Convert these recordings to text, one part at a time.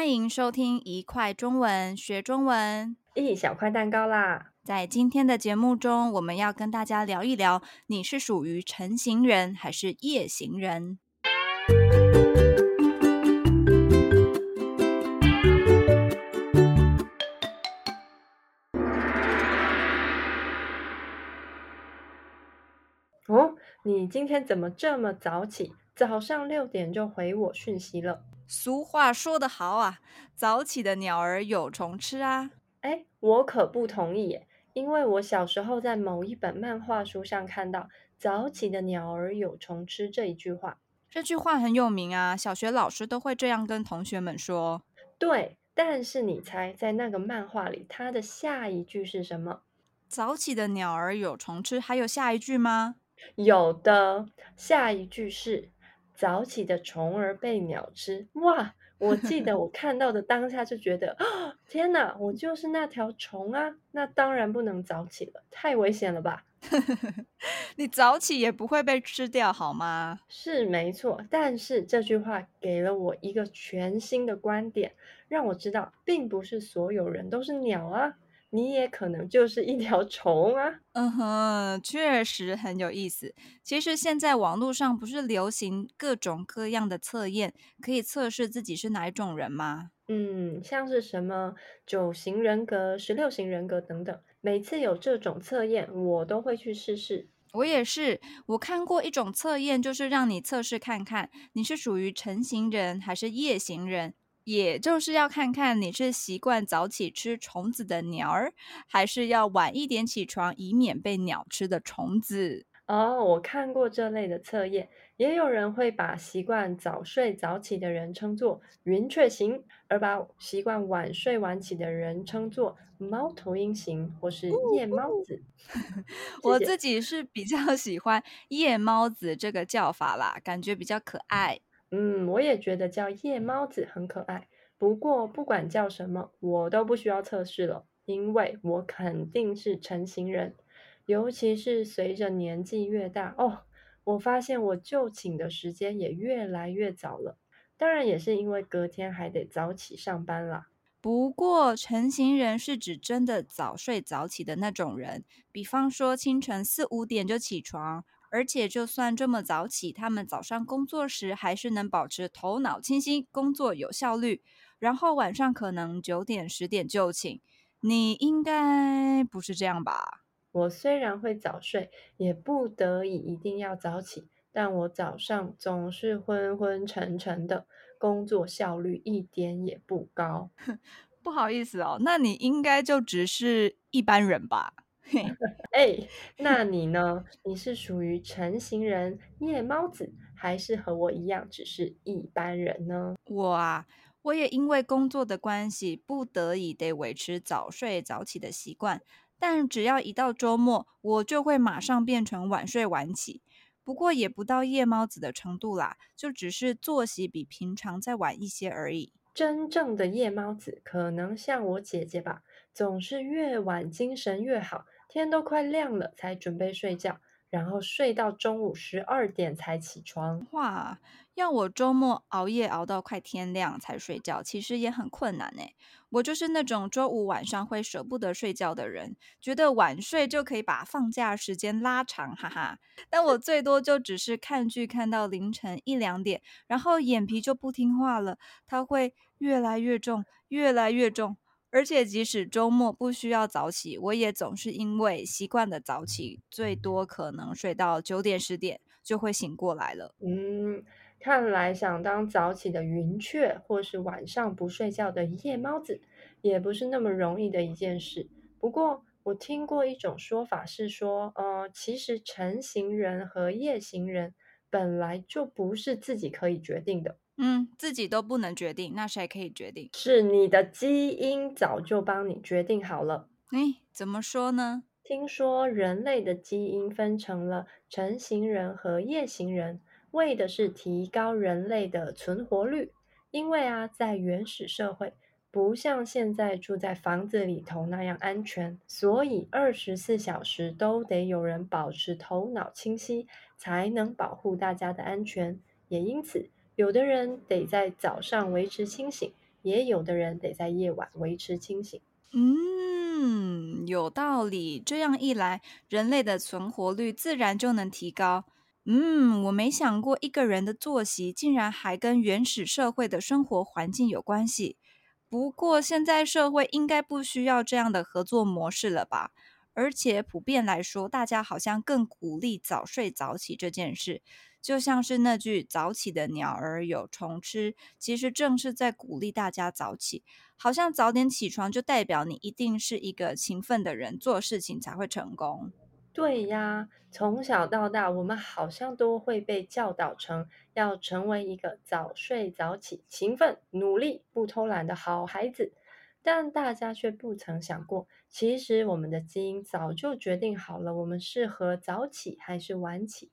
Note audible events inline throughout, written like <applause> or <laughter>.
欢迎收听一块中文学中文，一小块蛋糕啦！在今天的节目中，我们要跟大家聊一聊，你是属于晨行人还是夜行人？哦，你今天怎么这么早起？早上六点就回我讯息了。俗话说得好啊，早起的鸟儿有虫吃啊！哎，我可不同意耶，因为我小时候在某一本漫画书上看到“早起的鸟儿有虫吃”这一句话。这句话很有名啊，小学老师都会这样跟同学们说。对，但是你猜，在那个漫画里，它的下一句是什么？早起的鸟儿有虫吃，还有下一句吗？有的，下一句是。早起的虫儿被鸟吃，哇！我记得我看到的当下就觉得，哦，<sucks teeth> 天哪，我就是那条虫啊！那当然不能早起了，太危险了吧？<laughs> 你早起也不会被吃掉，好吗？是没错，但是这句话给了我一个全新的观点，让我知道，并不是所有人都是鸟啊。你也可能就是一条虫啊！嗯哼，确实很有意思。其实现在网络上不是流行各种各样的测验，可以测试自己是哪一种人吗？嗯，像是什么九型人格、十六型人格等等。每次有这种测验，我都会去试试。我也是，我看过一种测验，就是让你测试看看你是属于晨型人还是夜型人。也就是要看看你是习惯早起吃虫子的鸟儿，还是要晚一点起床以免被鸟吃的虫子。哦，我看过这类的测验，也有人会把习惯早睡早起的人称作云雀型，而把习惯晚睡晚起的人称作猫头鹰型或是夜猫子。<laughs> <laughs> 我自己是比较喜欢夜猫子这个叫法啦，感觉比较可爱。嗯，我也觉得叫夜猫子很可爱。不过不管叫什么，我都不需要测试了，因为我肯定是成型人。尤其是随着年纪越大，哦，我发现我就寝的时间也越来越早了。当然也是因为隔天还得早起上班啦。不过成型人是指真的早睡早起的那种人，比方说清晨四五点就起床。而且，就算这么早起，他们早上工作时还是能保持头脑清晰，工作有效率。然后晚上可能九点、十点就寝。你应该不是这样吧？我虽然会早睡，也不得已一定要早起，但我早上总是昏昏沉沉的，工作效率一点也不高。<laughs> 不好意思哦，那你应该就只是一般人吧？哎，<laughs> 那你呢？你是属于成型人、夜猫子，还是和我一样只是一般人呢？我啊，我也因为工作的关系，不得已得维持早睡早起的习惯。但只要一到周末，我就会马上变成晚睡晚起。不过也不到夜猫子的程度啦，就只是作息比平常再晚一些而已。真正的夜猫子可能像我姐姐吧，总是越晚精神越好。天都快亮了才准备睡觉，然后睡到中午十二点才起床。哇，要我周末熬夜熬到快天亮才睡觉，其实也很困难呢。我就是那种周五晚上会舍不得睡觉的人，觉得晚睡就可以把放假时间拉长，哈哈。但我最多就只是看剧看到凌晨一两点，然后眼皮就不听话了，它会越来越重，越来越重。而且即使周末不需要早起，我也总是因为习惯的早起，最多可能睡到九点十点就会醒过来了。嗯，看来想当早起的云雀，或是晚上不睡觉的夜猫子，也不是那么容易的一件事。不过我听过一种说法是说，呃，其实晨型人和夜行人本来就不是自己可以决定的。嗯，自己都不能决定，那谁可以决定？是你的基因早就帮你决定好了。诶，怎么说呢？听说人类的基因分成了成型人和夜行人，为的是提高人类的存活率。因为啊，在原始社会，不像现在住在房子里头那样安全，所以二十四小时都得有人保持头脑清晰，才能保护大家的安全。也因此，有的人得在早上维持清醒，也有的人得在夜晚维持清醒。嗯，有道理。这样一来，人类的存活率自然就能提高。嗯，我没想过一个人的作息竟然还跟原始社会的生活环境有关系。不过，现在社会应该不需要这样的合作模式了吧？而且普遍来说，大家好像更鼓励早睡早起这件事。就像是那句“早起的鸟儿有虫吃”，其实正是在鼓励大家早起。好像早点起床就代表你一定是一个勤奋的人，做事情才会成功。对呀，从小到大，我们好像都会被教导成要成为一个早睡早起、勤奋努力、不偷懒的好孩子。但大家却不曾想过，其实我们的基因早就决定好了，我们适合早起还是晚起。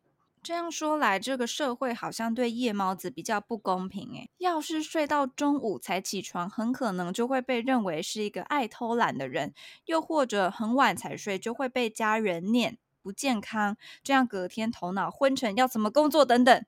这样说来，这个社会好像对夜猫子比较不公平诶。要是睡到中午才起床，很可能就会被认为是一个爱偷懒的人；又或者很晚才睡，就会被家人念不健康。这样隔天头脑昏沉，要怎么工作等等。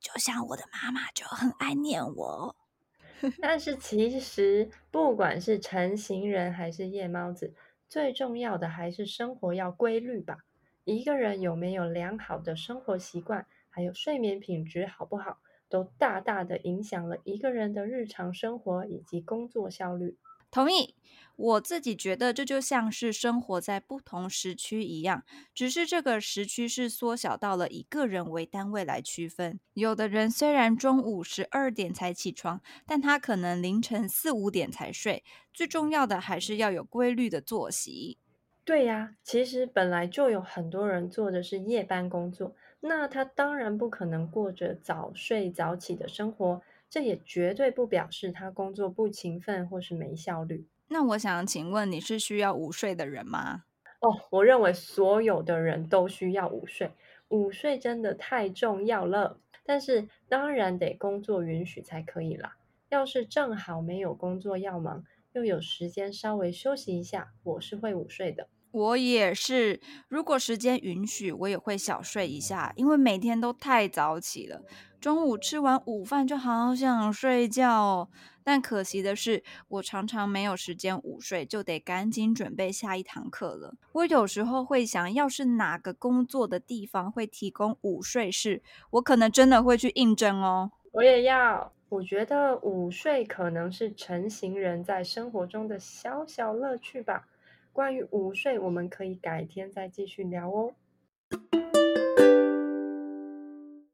就像我的妈妈就很爱念我。<laughs> 但是其实，不管是晨型人还是夜猫子，最重要的还是生活要规律吧。一个人有没有良好的生活习惯，还有睡眠品质好不好，都大大的影响了一个人的日常生活以及工作效率。同意，我自己觉得这就像是生活在不同时区一样，只是这个时区是缩小到了以个人为单位来区分。有的人虽然中午十二点才起床，但他可能凌晨四五点才睡。最重要的还是要有规律的作息。对呀，其实本来就有很多人做的是夜班工作，那他当然不可能过着早睡早起的生活。这也绝对不表示他工作不勤奋或是没效率。那我想请问，你是需要午睡的人吗？哦，我认为所有的人都需要午睡，午睡真的太重要了。但是当然得工作允许才可以啦。要是正好没有工作要忙，又有时间稍微休息一下，我是会午睡的。我也是，如果时间允许，我也会小睡一下，因为每天都太早起了。中午吃完午饭就好想睡觉，但可惜的是，我常常没有时间午睡，就得赶紧准备下一堂课了。我有时候会想，要是哪个工作的地方会提供午睡室，我可能真的会去应征哦。我也要。我觉得午睡可能是成型人在生活中的小小乐趣吧。关于午睡，我们可以改天再继续聊哦。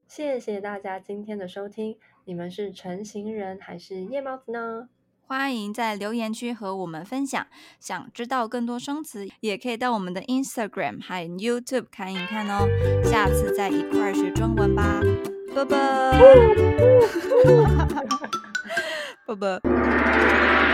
谢谢大家今天的收听。你们是成型人还是夜猫子呢？欢迎在留言区和我们分享。想知道更多生词，也可以到我们的 Instagram 还有 YouTube 看一看哦。下次再一块儿学中文吧。拜拜，<laughs> <laughs> 拜拜。